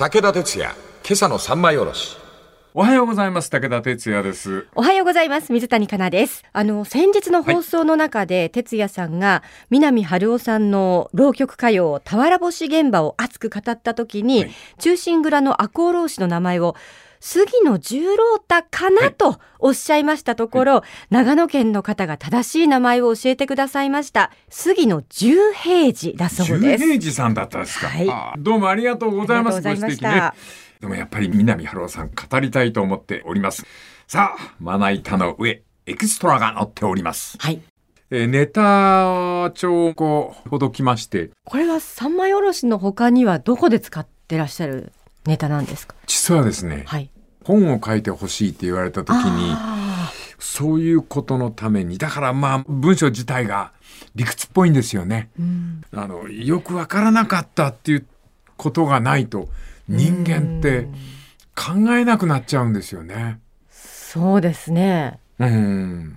武田鉄矢、今朝の三枚おろし。おはようございます。武田哲也です。おはようございます。水谷香奈です。あの、先日の放送の中で、哲也さんが、南春夫さんの浪曲歌謡、俵星現場を熱く語った時に、はい中心蔵の赤穂浪士の名前を、杉野十郎太かなとおっしゃいましたところ、長野県の方が正しい名前を教えてくださいました。杉野十平次だそう十です。平次さんだったんですか。はいあどうもありがとうございます。ご指摘ね。でもやっぱり南春夫さん語りたいと思っております。さあ、まな板の上、エクストラが載っております。はい。えーネタ帳をこうほどきまして、これは三枚おろしの他にはどこで使ってらっしゃるネタなんですか？実はですね、はい。本を書いてほしいって言われた時に、あそういうことのために、だからまあ文章自体が理屈っぽいんですよね。ーうんあの、よくわからなかったっていうことがないと、人間って考えなくなっちゃうんですよね。そうですね。うん。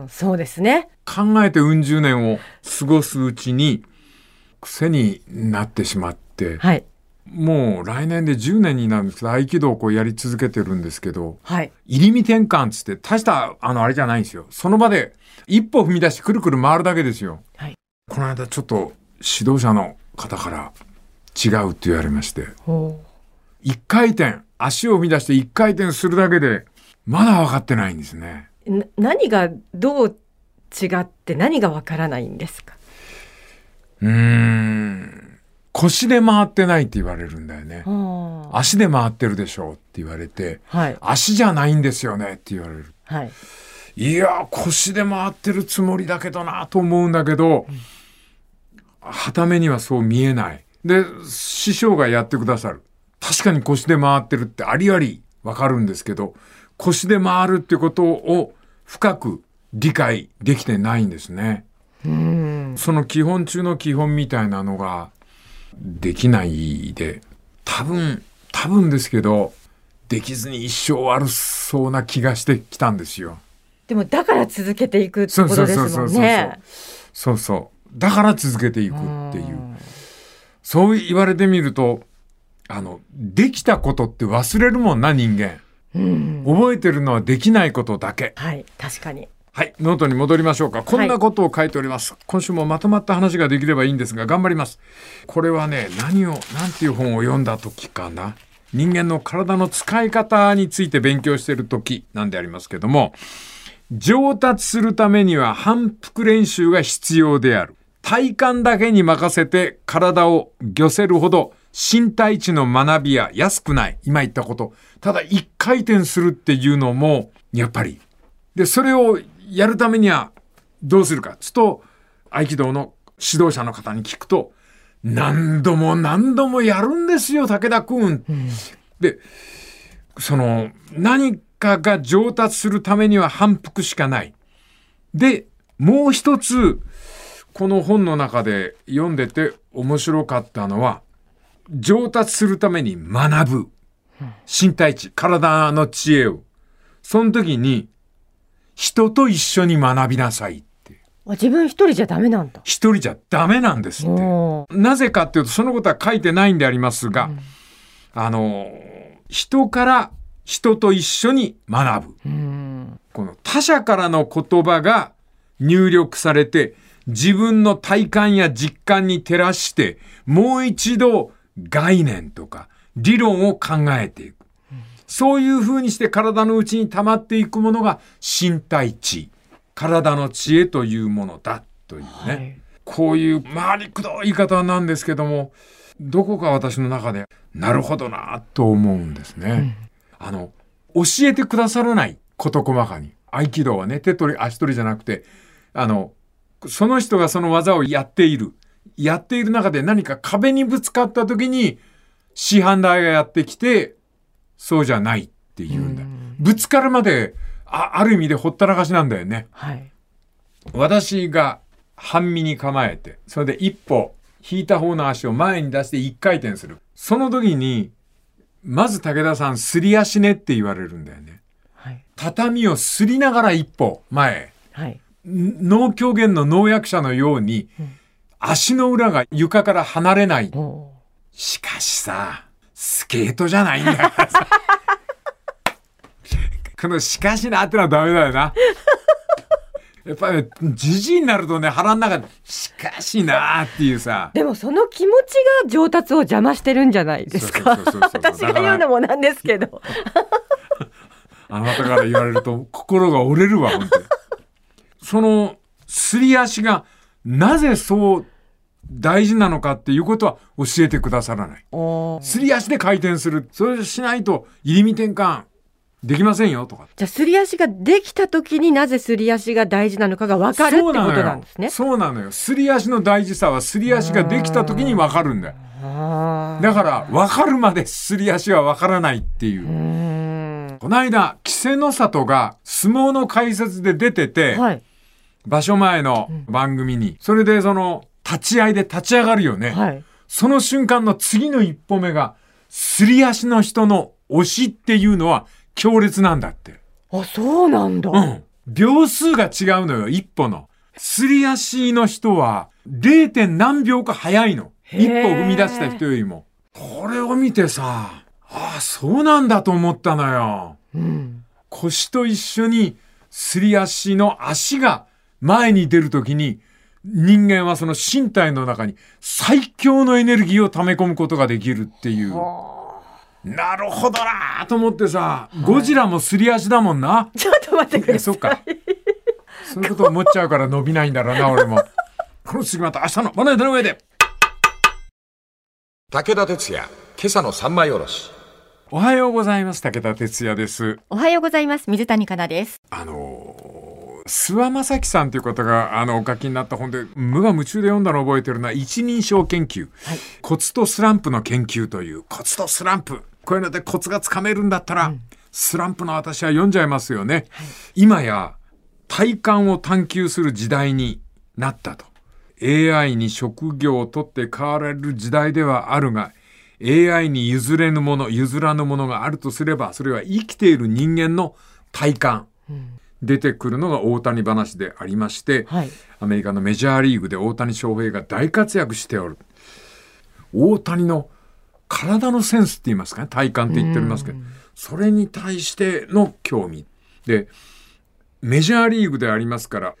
うん、そうですね。考えてうん十年を過ごすうちに、癖になってしまって、はい。もう来年で10年になるんですけど、合気道をこうやり続けてるんですけど、はい。入り身転換つって、大した、あの、あれじゃないんですよ。その場で一歩踏み出してくるくる回るだけですよ。はい。この間ちょっと指導者の方から違うって言われまして、ほ一回転、足を踏み出して一回転するだけで、まだ分かってないんですね。何がどう違って何がわからないんですか？うーん。腰で回ってないって言われるんだよね。は足で回ってるでしょうって言われて、はい。足じゃないんですよねって言われる。はい。いや、腰で回ってるつもりだけどなと思うんだけど、はためにはそう見えない。で、師匠がやってくださる。確かに腰で回ってるってありありわかるんですけど、腰で回るってことを深く理解できてないんですね。うん。その基本中の基本みたいなのができないで、多分、多分ですけど、できずに一生悪そうな気がしてきたんですよ。でもだから続けていくってそうことそうそうそうそうですもんね。そうそう。だから続けていくっていう。んそう言われてみると、あの、できたことって忘れるもんな、人間。うん。覚えてるのはできないことだけ。はい。確かに。はい、ノートに戻りましょうか。こんなことを書いております。今週もまとまった話ができればいいんですが、頑張ります。これはね、何を、なんていう本を読んだ時かな。人間の体の使い方について勉強している時なんでありますけども、上達するためには反復練習が必要である。体感だけに任せて体を御せるほど身体値の学びは安くない。今言ったこと。ただ一回転するっていうのも、やっぱりで、それをやるためにはどうするか。つうと、合気道の指導者の方に聞くと、何度も何度もやるんですよ、武田くん。で、その、何かが上達するためには反復しかない。で、もう一つ、この本の中で読んでて面白かったのは、上達するために学ぶ。身体値、体の知恵を。その時に、人と一緒に学びなさいって。あ自分一人じゃダメなんだ。一人じゃダメなんですって。なぜかっていうと、そのことは書いてないんでありますが、あの、人から人と一緒に学ぶ。うん。この他者からの言葉が入力されて、自分の体感や実感に照らして、もう一度概念とか理論を考えていく。そういう風にして体の内に溜まっていくものが身体知、体の知恵というものだというね。はいこういう回りくどい言い方なんですけども、どこか私の中で、なるほどなと思うんですね。あの、教えてくださらない、事細かに。合気道はね、手取り足取りじゃなくて、あの、その人がその技をやっている。やっている中で何か壁にぶつかった時に、師範代がやってきて、そうじゃないって言うんだ。ぶつかるまで、あある意味でほったらかしなんだよね。はい。私が半身に構えて、それで一歩引いた方の足を前に出して一回転する。その時に、まず武田さん、すり足ねって言われるんだよね。はい。畳をすりながら一歩前へ。はい。脳狂言の農薬者のように、足の裏が床から離れない。おしかしさ、スケートじゃないんだからさ。このしかしなってのはダメだよな。やっぱりね、じじいになるとね、腹の中で、しかしなっていうさ。でもその気持ちが上達を邪魔してるんじゃないですか私が言うのもなんですけどあなたから言われると心が折れるわ、本当に。その、すり足がなぜそう大事なのかっていうことは教えてくださらない。すり足で回転する。それしないと入り身転換できませんよとか。じゃあすり足ができた時になぜすり足が大事なのかが分かるってことなんですねそうなのよ。すり足の大事さはすり足ができた時に分かるんだよ。だから分かるまですり足は分からないっていう。この間、稀勢の里が相撲の解説で出てて、はい場所前の番組に、それでその立ち合いで立ち上がるよね。はいその瞬間の次の一歩目が、すり足の人の押しっていうのは強烈なんだって。あそうなんだ、うん。秒数が違うのよ、一歩の。すり足の人は 0. 点何秒か早いの。一歩踏み出した人よりも。これを見てさ、ああ、そうなんだと思ったのよ。うん、腰と一緒にすり足の足が前に出るときに人間はその身体の中に最強のエネルギーを溜め込むことができるっていう。なるほどなと思ってさ、ゴジラもすり足だもんな。ちょっと待ってくださいえそっか。そういうこと思っちゃうから伸びないんだろうな、俺も。この次また明日のまな板の上で。武田鉄矢、今朝の三枚おろし。おはようございます。武田哲也です。おはようございます水谷香奈ですあのー、諏訪正樹さんという方が、あの、お書きになった本で、無我夢中で読んだのを覚えてるのは、一人称研究。はいコツとスランプの研究という、コツとスランプ。こういうのでコツがつかめるんだったら、スランプの私は読んじゃいますよね。今や、体感を探求する時代になったと。AI に職業を取って変わられる時代ではあるが、AI に譲れぬもの、譲らぬものがあるとすれば、それは生きている人間の体感。出てくるのが大谷話でありまして、はいアメリカのメジャーリーグで大谷翔平が大活躍しておる。大谷の体のセンスって言いますかね、体感って言っておりますけど、それに対しての興味。で、メジャーリーグでありますから、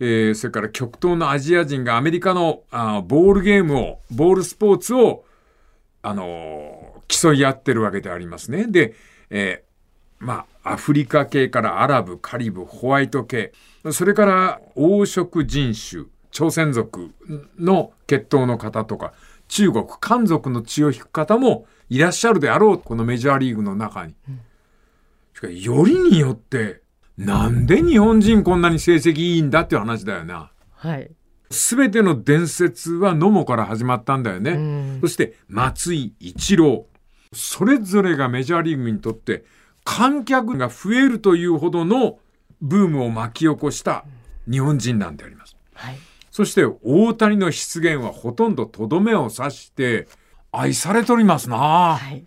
えーそれから極東のアジア人がアメリカのあーボールゲームを、ボールスポーツを、あのー競い合ってるわけでありますね。で、えーまあ、アフリカ系からアラブ、カリブ、ホワイト系、それから黄色人種、朝鮮族の血統の方とか、中国、漢族の血を引く方もいらっしゃるであろう、このメジャーリーグの中に。しかし、よりによって、なんで日本人こんなに成績いいんだっていう話だよな。はいすべての伝説は野茂から始まったんだよね。んそして松井一郎。それぞれがメジャーリーグにとって観客が増えるというほどのブームを巻き起こした日本人なんであります。はいそして大谷の出現はほとんどとどめを刺して愛されておりますな。はい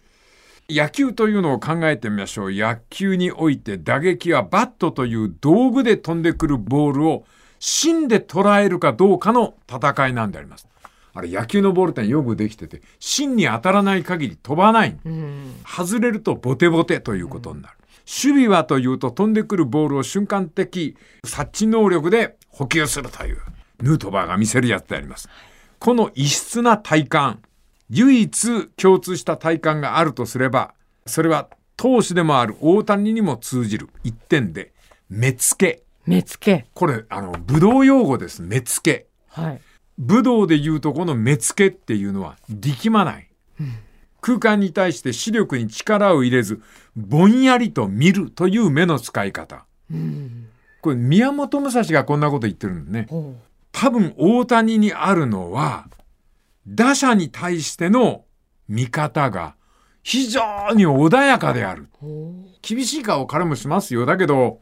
野球というのを考えてみましょう。野球において打撃はバットという道具で飛んでくるボールを芯で捉えるかどうかの戦いなんであります。あれ野球のボールってよくできてて、芯に当たらない限り飛ばない。うん外れるとボテボテということになる。守備はというと飛んでくるボールを瞬間的察知能力で補給するという、ヌートバーが見せるやつであります。この異質な体感、唯一共通した体感があるとすれば、それは投手でもある大谷にも通じる一点で、目付け。目付けこれ、あの、武道用語です。目付け。はい武道で言うとこの目付けっていうのは力まない。空間に対して視力に力を入れず、ぼんやりと見るという目の使い方。これ宮本武蔵がこんなこと言ってるんだね。ほ多分大谷にあるのは、打者に対しての見方が非常に穏やかである。厳しい顔彼もしますよ。だけど、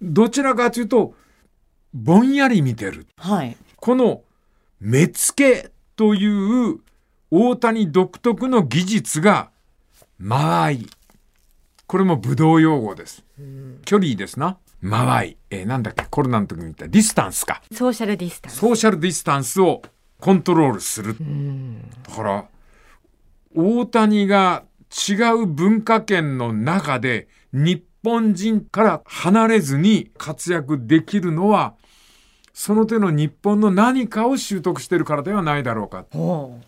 どちらかというと、ぼんやり見てる。うはいこの目付けという大谷独特の技術が間合い。これも武道用語です。距離ですな。間合い。えーなんだっけ？コロナの時に言ったディスタンスか。ソーシャルディスタンスソーシャルディスタンスをコントロールする。うんだから、大谷が違う文化圏の中で日本人から離れずに活躍できるのは、その手の日本の何かを習得してるからではないだろうか。ほ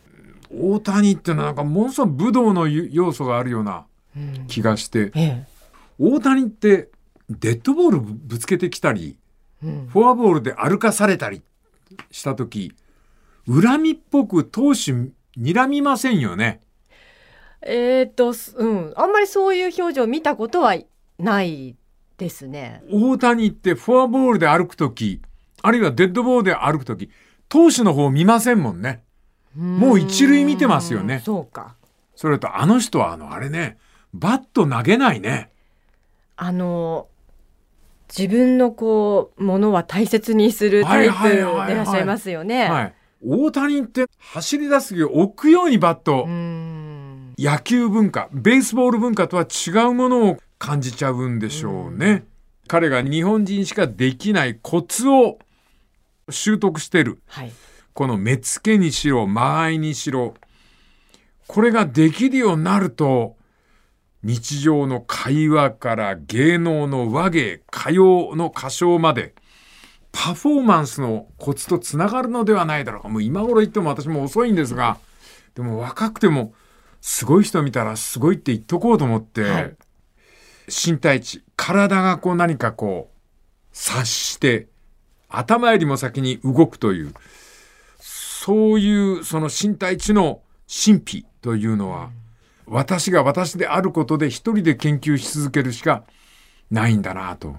大谷ってのはなんかものすごく武道の要素があるようなううん気がして、ええ大谷ってデッドボールぶつけてきたり、うんフォアボールで歩かされたりした時、恨みっぽく投手睨みませんよね。えーっと、すうん、あんまりそういう表情見たことはないですね。大谷ってフォアボールで歩く時、あるいはデッドボールで歩く時、投手の方見ませんもんね。もう一塁見てますよねうんそうか。それとあの人はあのあれね、バット投げないね。あの自分のこうものは大切にするタイプでいらっしゃいますよね。はい。大谷って走り出す時置くようにバット、野球文化、ベースボール文化とは違うものを感じちゃうんでしょうね。彼が日本人しかできないコツを習得してる。はい。この目付けにしろ、間合いにしろ。これができるようになると、日常の会話から芸能の和芸、歌謡の歌唱まで、パフォーマンスのコツとつながるのではないだろうか。もう今頃言っても私も遅いんですが、でも若くても、すごい人見たらすごいって言っとこうと思って、はい身体値、体がこう何かこう、察して、頭よりも先に動くという、そういうその身体値の神秘というのは、私が私であることで一人で研究し続けるしかないんだなと。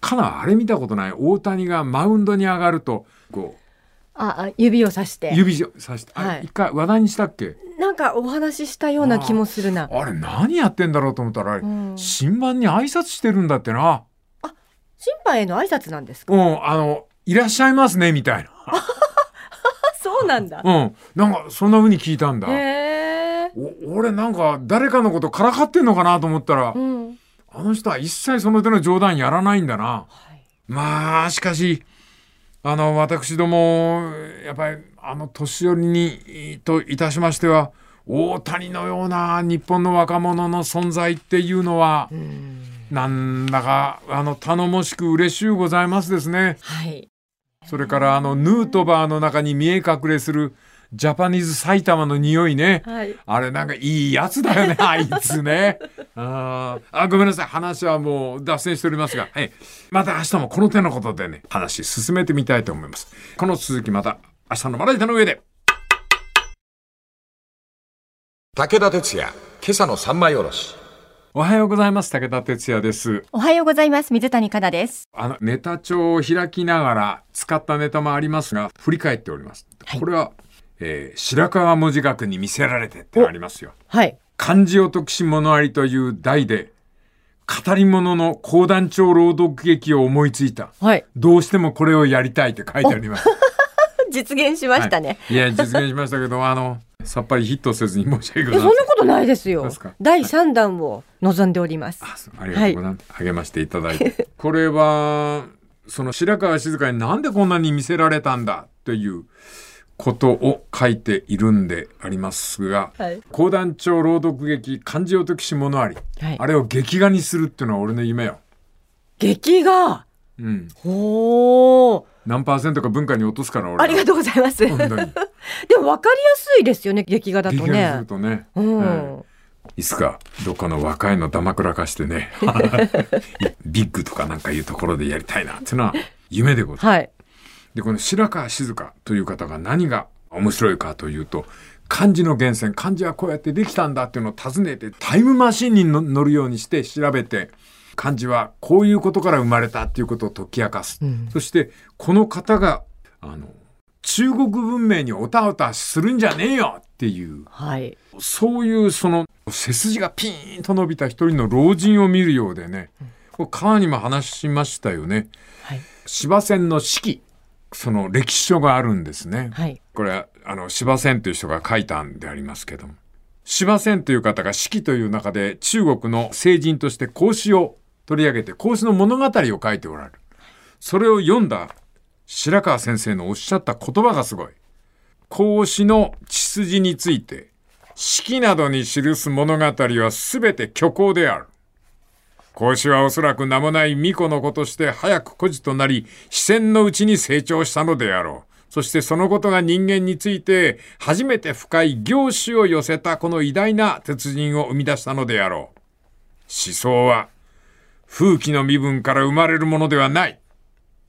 かなあれ見たことない大谷がマウンドに上がると、こあ、あ指をさしう、て。指をさして、あはい一回話題にしたっけ？なんかお話ししたような気もするな。あれ何やってんだろうと思ったら、あれうん新版に挨拶してるんだってな。審判への挨拶なんですか？うん、あの、いらっしゃいますね、みたいな。あ、そうなんだ。うん。なんか、そんな風に聞いたんだ。へえ。お俺なんか、誰かのことからかってんのかなと思ったら、うん。あの人は一切その手の冗談やらないんだな。はい。まあ、しかし、あの、私ども、やっぱり、あの、年寄りに、といたしましては、大谷のような日本の若者の存在っていうのは、うん。なんだか、あの、頼もしく嬉しゅうございますですね。はい。それから、あの、ヌートバーの中に見え隠れする、ジャパニーズ埼玉の匂いね。はい。あれなんかいいやつだよね、あいつね。あーあ、ごめんなさい。話はもう脱線しておりますが、はい。また明日もこの手のことでね、話進めてみたいと思います。この続きまた明日のまな板の上で。武田鉄矢、今朝の三枚おろし。おはようございます。武田哲也です。おはようございます。水谷香奈です。あの、ネタ帳を開きながら使ったネタもありますが、振り返っております。はいこれは、えー白川文字学に見せられてってありますよ。はい。漢字を徳し物ありという題で、語り物の講談帳朗読劇を思いついた。はい。どうしてもこれをやりたいって書いてあります。実現しましたね。はいいや、実現しましたけど、あの、さっぱりヒットせずに申し訳ごえ、ざいません。そんなことないですよ。第三弾を望んでおります。ありがとうございます。励ましていただいて。これは、その白川静香になんでこんなに見せられたんだということを書いているんでありますが、はい。講談帳朗読劇漢字を解きし物あり、はいあれを劇画にするっていうのは俺の夢よ。劇画？うん。ほー。何パーセントか文化に落とすから。ありがとうございます。でも分かりやすいですよね、劇画だとね。とね。うん。はいいつかどっかの若いのだまくらかしてね ビッグとかなんかいうところでやりたいなっていうのは夢でございます。はい。でこの白川静香という方が何が面白いかというと漢字の源泉漢字はこうやってできたんだっていうのを尋ねてタイムマシンにの乗るようにして調べて漢字はこういうことから生まれたっていうことを解き明かす。うんそしてこの方があの中国文明におたおたするんじゃねえよっていうはい。そういうその背筋がピーンと伸びた一人の老人を見るようでね、これ川にも話しましたよね。はい。芝線の四季、その歴史書があるんですね。はい。これはあの芝線という人が書いたんでありますけども。芝線という方が四季という中で中国の聖人として孔子を取り上げて孔子の物語を書いておられる。それを読んだ白川先生のおっしゃった言葉がすごい。孔子の血筋について式などに記す物語はすべて虚構である。孔子はおそらく名もない巫女の子として早く孤児となり、視線のうちに成長したのであろう。そしてそのことが人間について初めて深い凝視を寄せたこの偉大な鉄人を生み出したのであろう。思想は風紀の身分から生まれるものではない。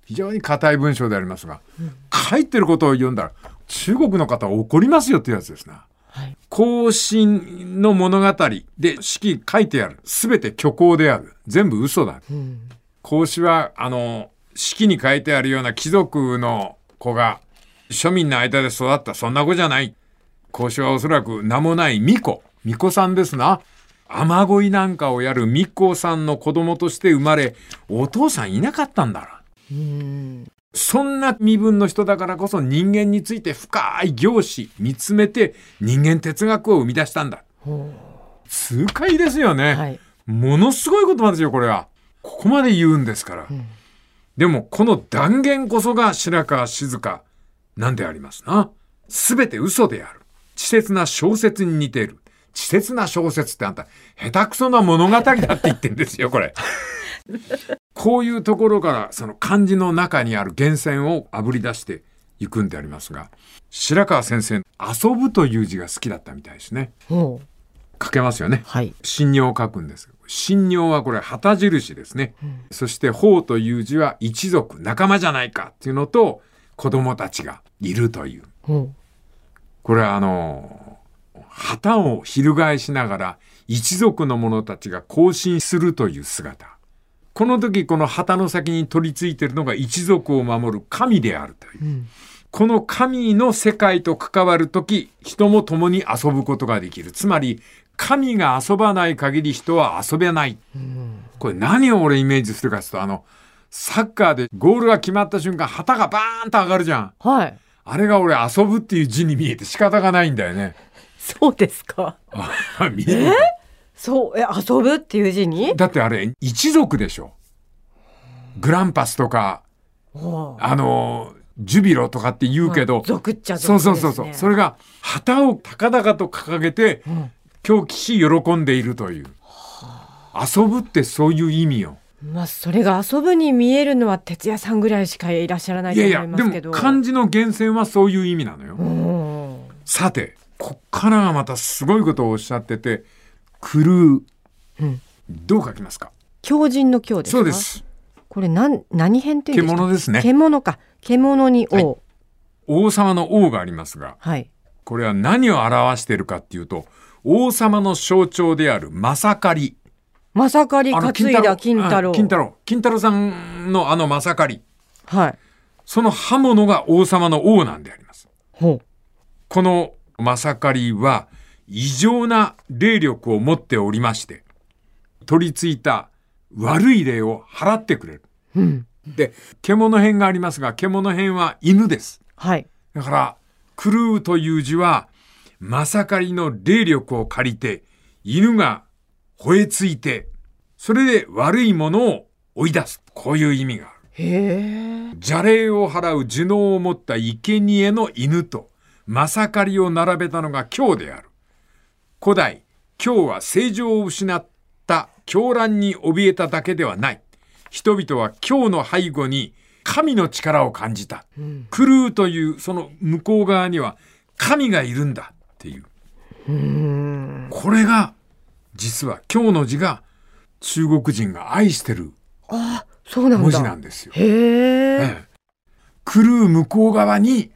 非常に硬い文章でありますが、うん、書いてることを読んだら中国の方は怒りますよっていうやつですな。はい、更新の物語で式書いてある。すべて虚構である。全部嘘だ。うん、孔子は、あの、式に書いてあるような貴族の子が庶民の間で育った。そんな子じゃない。孔子はおそらく名もない巫女。巫女さんですな。雨乞いなんかをやる巫女さんの子供として生まれ、お父さんいなかったんだ。うんそんな身分の人だからこそ人間について深い行事見つめて人間哲学を生み出したんだ。痛快ですよね、はい、ものすごい言葉ですよ、これは。ここまで言うんですから。うん、でも、この断言こそが白川静香なんでありますな。すべて嘘である。稚拙な小説に似ている。稚拙な小説ってあんた、下手くそな物語だって言ってんですよ、これ。こういうところからその漢字の中にある源泉をあぶり出していくんでありますが、白川先生、遊ぶという字が好きだったみたいですね。書けますよね。はい。信尿を書くんです。信尿はこれ旗印ですね。うん、そして法という字は一族、仲間じゃないかっていうのと子供たちがいるという。うん、これはあの、旗を翻しながら一族の者たちが行進するという姿。この時この旗の先に取り付いているのが一族を守る神であるという。うん、この神の世界と関わる時、人も共に遊ぶことができる。つまり、神が遊ばない限り人は遊べない。うん、これ何を俺イメージするかというと、あの、サッカーでゴールが決まった瞬間、旗がバーンと上がるじゃん。はい。あれが俺遊ぶっていう字に見えて仕方がないんだよね。そうですか。見えるそう、え、遊ぶっていう字に？だってあれ、一族でしょ。グランパスとか、あの、ジュビロとかって言うけど、族っちゃ族、ね、そうそうそうそう。それが、旗を高々と掲げて、うん、狂気し喜んでいるという。遊ぶってそういう意味よ。まあ、それが遊ぶに見えるのは哲也さんぐらいしかいらっしゃらないと思いますけど。いやいや、でも漢字の源泉はそういう意味なのよ。さて、こっからがまたすごいことをおっしゃってて、狂う。うん、どう書きますか？狂人の狂ですそうです。これ何、何編っていうんですか？獣ですね。獣か。獣に王、はい、王様の王がありますが、はい。これは何を表しているかっていうと、王様の象徴であるまさかり。まさかり担いだ金太郎。金太郎。金太郎さんのあのまさかり。はい。その刃物が王様の王なんであります。ほう。このまさかりは異常な霊力を持っておりまして、取り付いた悪い霊を払ってくれる。うん、で、獣編がありますが、獣編は犬です。はい。だから、狂うという字は、まさかりの霊力を借りて、犬が吠えついて、それで悪いものを追い出す。こういう意味がある。へ邪霊を払う呪能を持った生贄の犬と、まさかりを並べたのが今日である。古代、今日は正常を失った狂乱に怯えただけではない。人々は今日の背後に神の力を感じた。うん、狂うというその向こう側には神がいるんだっていう。うこれが実は今日の字が中国人が愛してる文字なんですよ。へえ。狂う向こう側に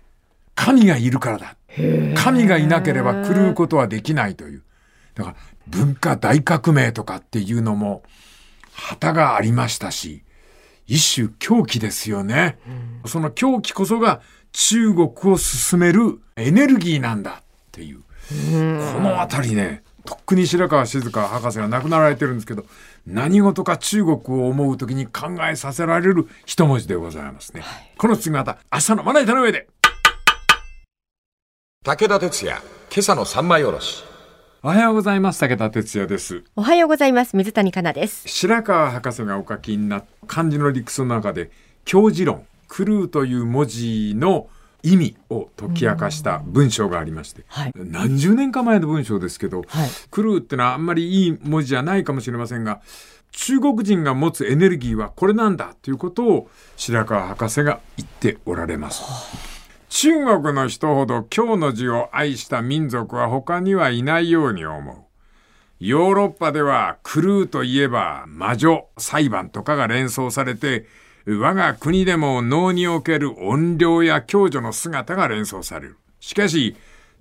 神がいるからだ。神がいなければ狂うことはできないという。だから文化大革命とかっていうのも旗がありましたし、一種狂気ですよね。うん、その狂気こそが中国を進めるエネルギーなんだっていう。うこのあたりね、とっくに白川静香博士が亡くなられてるんですけど、何事か中国を思うときに考えさせられる一文字でございますね。はい、この次また明日のまな板の上で。武田鉄矢、今朝の三枚おろし。おはようございます。武田哲也です。おはようございます。水谷香奈です。白川博士がお書きになった漢字の理屈の中で、教示論、狂うという文字の意味を解き明かした文章がありまして、はい何十年か前の文章ですけど、はい狂うってのはあんまりいい文字じゃないかもしれませんが中国人が持つエネルギーはこれなんだということを白川博士が言っておられます。中国の人ほど今日の字を愛した民族は他にはいないように思う。ヨーロッパでは狂うといえば魔女裁判とかが連想されて我が国でも能における怨霊や共助の姿が連想される。しかし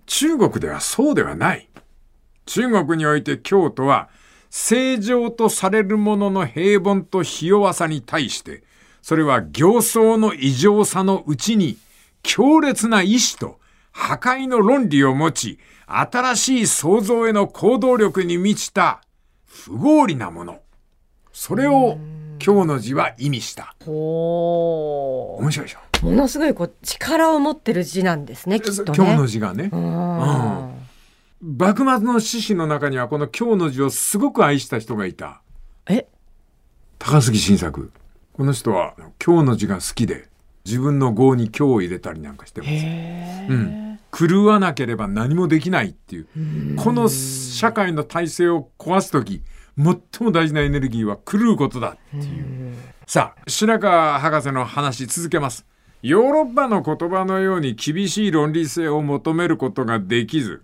中国ではそうではない。中国において京都は正常とされるものの平凡とひ弱さに対して、それは形相の異常さのうちに強烈な意志と破壊の論理を持ち、新しい創造への行動力に満ちた不合理なもの。それを今日の字は意味した。ほ面白いでしょ？う。ものすごいこう力を持ってる字なんですね。きっとね。今日の字がね。うん幕末の志士の中にはこの今日の字をすごく愛した人がいた。え、高杉晋作。この人は今日の字が好きで、自分の号に今日を入れたりなんかしてます。へうん。狂わなければ何もできないっていう。この社会の体制を壊すとき、最も大事なエネルギーは狂うことだっていう。さあ、白川博士の話続けます。ヨーロッパの言葉のように厳しい論理性を求めることができず、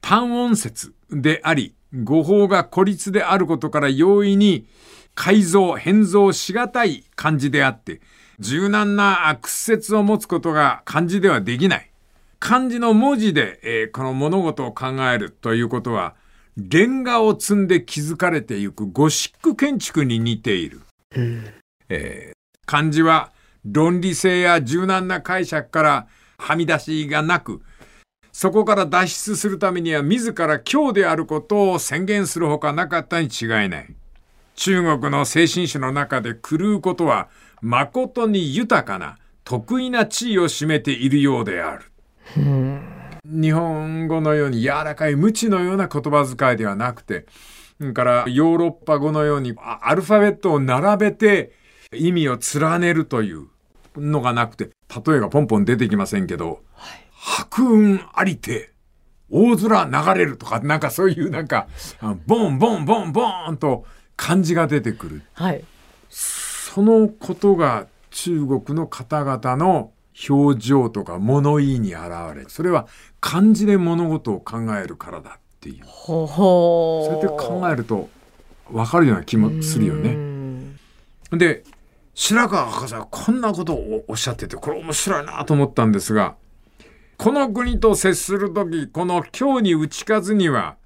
単音節であり、語法が孤立であることから容易に改造、変造しがたい漢字であって、柔軟な屈折を持つことが漢字ではできない。漢字の文字で、えーこの物事を考えるということは、レンガを積んで築かれていくゴシック建築に似ている。えー漢字は論理性や柔軟な解釈からはみ出しがなく、そこから脱出するためには自ら今日であることを宣言するほかなかったに違いない。中国の精神史の中で狂うことは誠に豊かな得意な地位を占めているようである。日本語のように柔らかい無知のような言葉遣いではなくて、それからヨーロッパ語のようにアルファベットを並べて意味を連ねるというのがなくて、例えがポンポン出てきませんけど、白雲ありて、大空流れるとか、なんかそういうなんか、ボンボンボンボンと漢字が出てくる。はい。そのことが中国の方々の表情とか物言いに現れ、それは漢字で物事を考えるからだっていう。そうやって考えると分かるような気もするよね。で、白川博士はこんなことをおっしゃってて、これ面白いなと思ったんですが、この国と接するとき、この今日に打ち勝つには、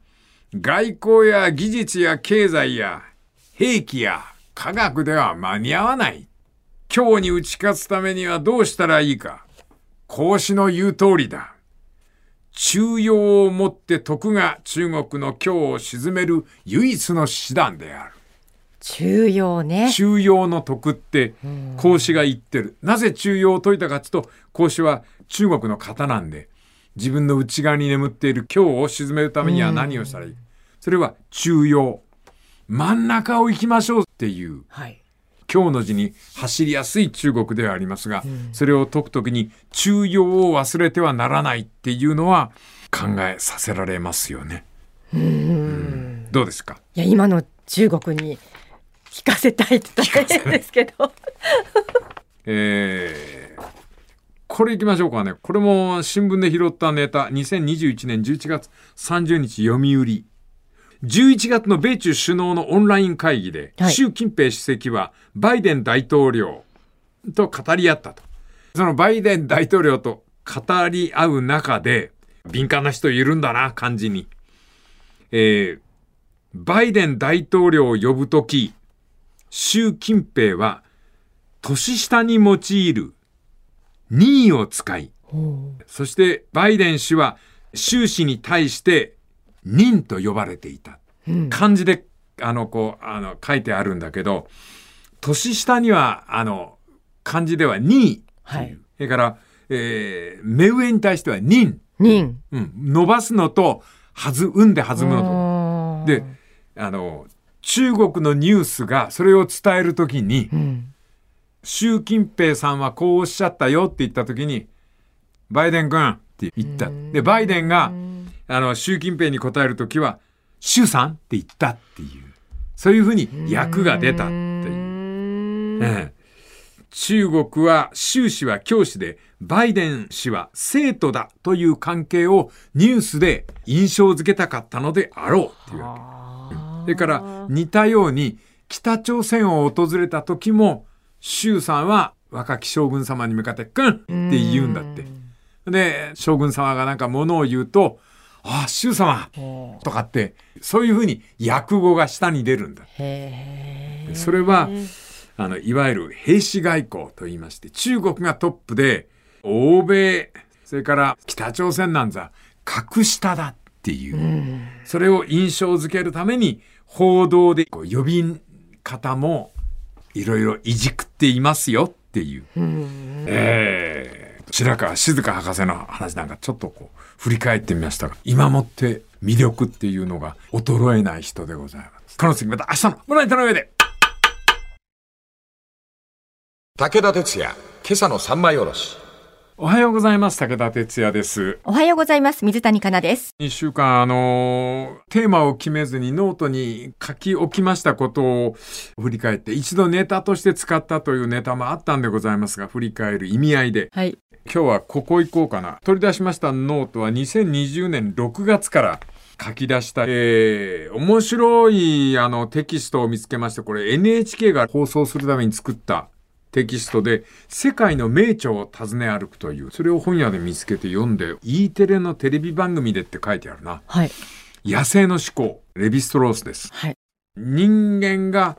外交や技術や経済や兵器や科学では間に合わない。今日に打ち勝つためにはどうしたらいいか。孔子の言う通りだ。中庸をもって徳が中国の今日を鎮める唯一の手段である。中庸ね。中庸の徳って孔子が言ってる。なぜ中庸を解いたかというと、孔子は中国の方なんで、自分の内側に眠っている今日を鎮めるためには何をしたらいい？それは中庸。真ん中を行きましょうっていう、はい。今日の字に走りやすい中国ではありますが、それを解くときに中庸を忘れてはならないっていうのは考えさせられますよね。うんどうですか？いや、今の中国に聞かせたいって言ったら変ですけど。えーこれいきましょうかね。これも新聞で拾ったネタ、2021年11月30日読売。11月の米中首脳のオンライン会議で、はい習近平主席はバイデン大統領と語り合ったと。そのバイデン大統領と語り合う中で、敏感な人いるんだな、感じに。えーバイデン大統領を呼ぶとき、習近平は年下に用いる任意を使い、そしてバイデン氏は習氏に対して任と呼ばれていた。漢字で、あの、こう、あの、書いてあるんだけど、年下には、あの、漢字では任意。はい。それから、えー目上に対しては任。人。うん。伸ばすのと、はず、うんで弾むのと。で、で、あの、中国のニュースがそれを伝えるときに、うん。習近平さんはこうおっしゃったよって言ったときに、バイデン君って言った。で、バイデンが、あの、習近平に答えるときは、習さん？って言ったっていう。そういうふうに役が出たっていう。ええ中国は習氏は教師で、バイデン氏は生徒だという関係をニュースで印象づけたかったのであろうっていうわけ。それから似たように北朝鮮を訪れた時も、習さんは若き将軍様に向かって、くんって言うんだって。で、将軍様がなんか物を言うと、ああ、習様とかって、そういうふうに訳語が下に出るんだ。それは、あの、いわゆる兵士外交と言いまして、中国がトップで、欧米、それから北朝鮮なんざ、格下だっていう、それを印象づけるために、報道でこう呼び方もいろいろいじくっていますよっていう。えー白川静香博士の話なんかちょっとこう振り返ってみましたが、今もって魅力っていうのが衰えない人でございます。この次また明日の村板の上で。武田鉄矢、今朝の三枚おろし。おはようございます。武田鉄矢です。おはようございます。水谷加奈です。一週間、あのーテーマを決めずにノートに書き置きましたことを振り返って、一度ネタとして使ったというネタもあったんでございますが、振り返る意味合いで、はい。今日はここ行こうかな。取り出しましたノートは2020年6月から書き出した、えー、面白いあのテキストを見つけまして、これ NHK が放送するために作ったテキストで、世界の名著を訪ね歩くという、それを本屋で見つけて読んで、E テレのテレビ番組でって書いてあるな。はい。野生の思考、レヴィストロースです。はい。人間が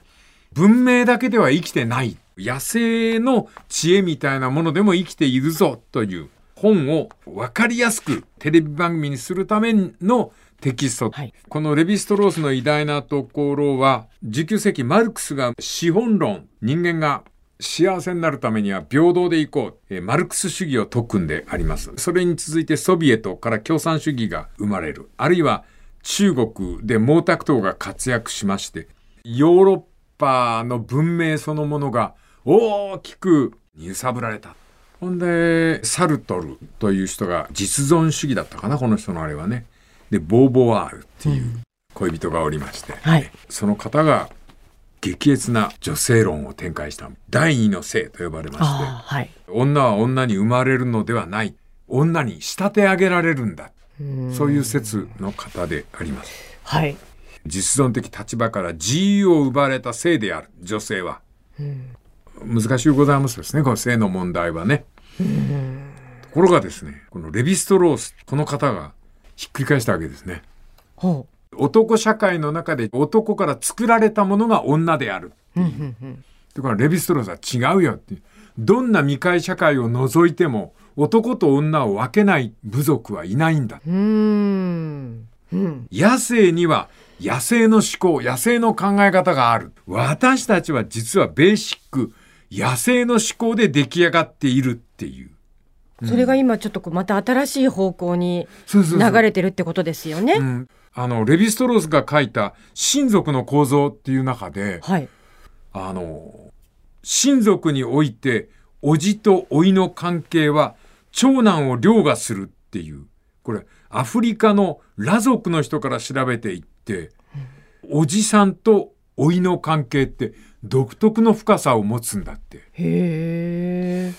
文明だけでは生きてない。野生の知恵みたいなものでも生きているぞという本を分かりやすくテレビ番組にするためのテキスト。はいこのレヴィストロースの偉大なところは、19世紀マルクスが資本論、人間が幸せになるためには平等でいこう。えーマルクス主義を説くんであります。それに続いてソビエトから共産主義が生まれる。あるいは中国で毛沢東が活躍しまして、ヨーロッパの文明そのものが大きく揺さぶられた。ほんで、サルトルという人が実存主義だったかな、この人のあれはね。で、ボーボワールっていう恋人がおりまして、はいその方が激烈な女性論を展開した第二の性と呼ばれまして、はい。女は女に生まれるのではない。女に仕立て上げられるんだ。そういう説の方であります。はい。実存的立場から自由を奪われた性である女性は、難しいございますですねこの性の問題はね、ところがですねこのレヴィストロースこの方がひっくり返したわけですねほ男社会の中で男から作られたものが女である。だからレヴィストロースは違うよってどんな未開社会を除いても男と女を分けない部族はいないんだ。うん。野生には野生の思考、野生の考え方がある。私たちは実はベーシック、野生の思考で出来上がっているっていう。それが今ちょっとまた新しい方向に流れてるってことですよね。うん、あの、レヴィストロースが書いた親族の構造っていう中で、はい。あの、親族において、叔父と甥の関係は、長男を凌駕するっていう、これ、アフリカの裸族の人から調べていって、おじさんと甥の関係って独特の深さを持つんだって。へえ。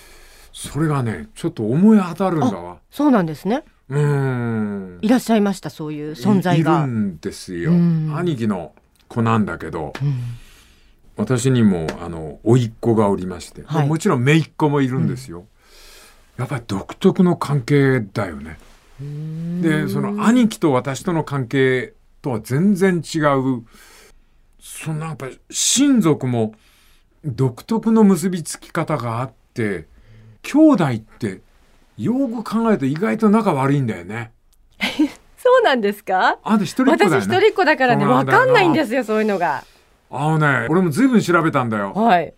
それがね、ちょっと思い当たるんだわ。そうなんですね。うーん。いらっしゃいました、そういう存在いが。るんですよ。うん兄貴の子なんだけど、うん私にもあの甥っ子がおりまして、はいもちろん姪っ子もいるんですよ、やっぱり独特の関係だよねでその兄貴と私との関係とは全然違うそのやっぱり親族も独特の結びつき方があって兄弟ってよく考えると意外と仲悪いんだよね。そうなんですか？あ一人ね。私一人っ子だからね、そうなんだよな。わかんないんですよ、そういうのが。あのね俺も随分調べたんだよ。はい。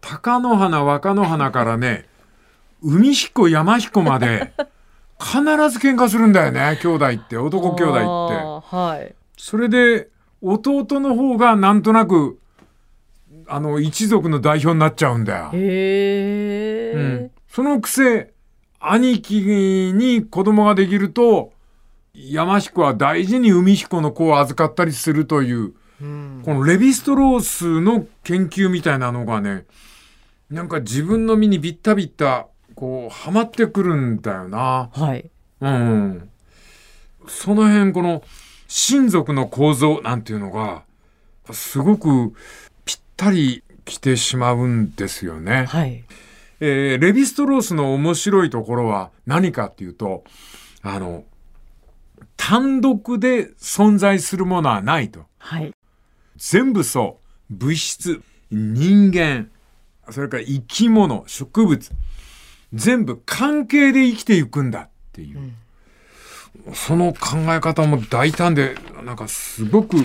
貴乃花若乃花からね海彦山彦まで必ず喧嘩するんだよね兄弟って。男兄弟って。はい。それで弟の方がなんとなくあの一族の代表になっちゃうんだよ、へえ、うん、そのくせ兄貴に子供ができると、山彦は大事に海彦の子を預かったりするという、このレヴィストロースの研究みたいなのがね、なんか自分の身にビッタビッタ、こう、はまってくるんだよな。はい。うん。その辺、この、親族の構造なんていうのが、すごくぴったり来てしまうんですよね。はい。えーレヴィストロースの面白いところは何かっていうと、あの、単独で存在するものはないと。はい。全部そう。物質、人間、それから生き物、植物。全部関係で生きていくんだっていう。その考え方も大胆で、なんかすごく、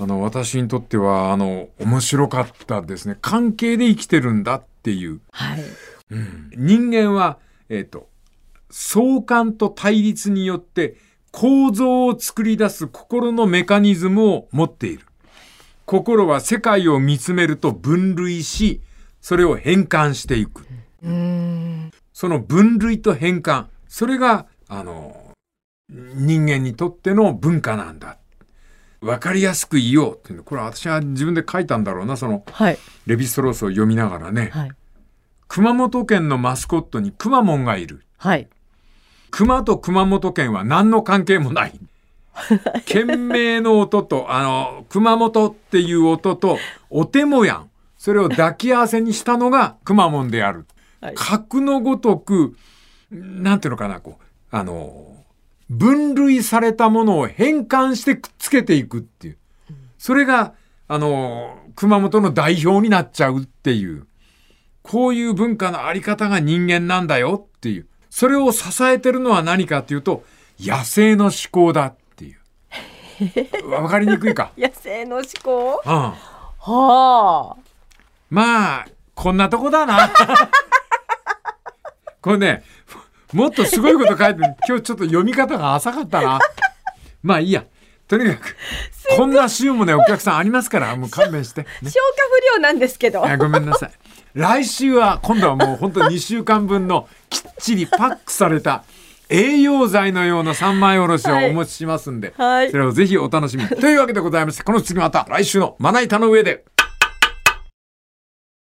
あの、私にとっては、あの、面白かったですね。関係で生きてるんだっていう。はい。人間は、えっ、と、相関と対立によって構造を作り出す心のメカニズムを持っている。心は世界を見つめると分類し、それを変換していく。うーん。その分類と変換。それが、あの、人間にとっての文化なんだ。わかりやすく言おうっていうの。これ私は自分で書いたんだろうな、その、はい。レヴィストロースを読みながらね。はい。熊本県のマスコットにくまモンがいる。はい。熊と熊本県は何の関係もない。県名の音と、あの、熊本っていう音と、お手もやん。それを抱き合わせにしたのがくまモンである。はい格のごとく、なんていうのかな、こう、あの、分類されたものを変換してくっつけていくっていう。それが、あの、熊本の代表になっちゃうっていう。こういう文化のあり方が人間なんだよっていう。それを支えてるのは何かっていうと、野生の思考だっていう。わかりにくいか？野生の思考？うん。はあ。まあ、こんなとこだな。これね、もっとすごいこと書いてる。今日ちょっと読み方が浅かったな。まあいいや。とにかく、こんな週もね、お客さんありますから、もう勘弁して。ね消化不良なんですけど。あごめんなさい。来週は、今度はもう本当に2週間分のきっちりパックされた栄養剤のような三枚おろしをお持ちしますんで、はいそれをぜひお楽しみに。というわけでございまして、この次また来週のまな板の上で。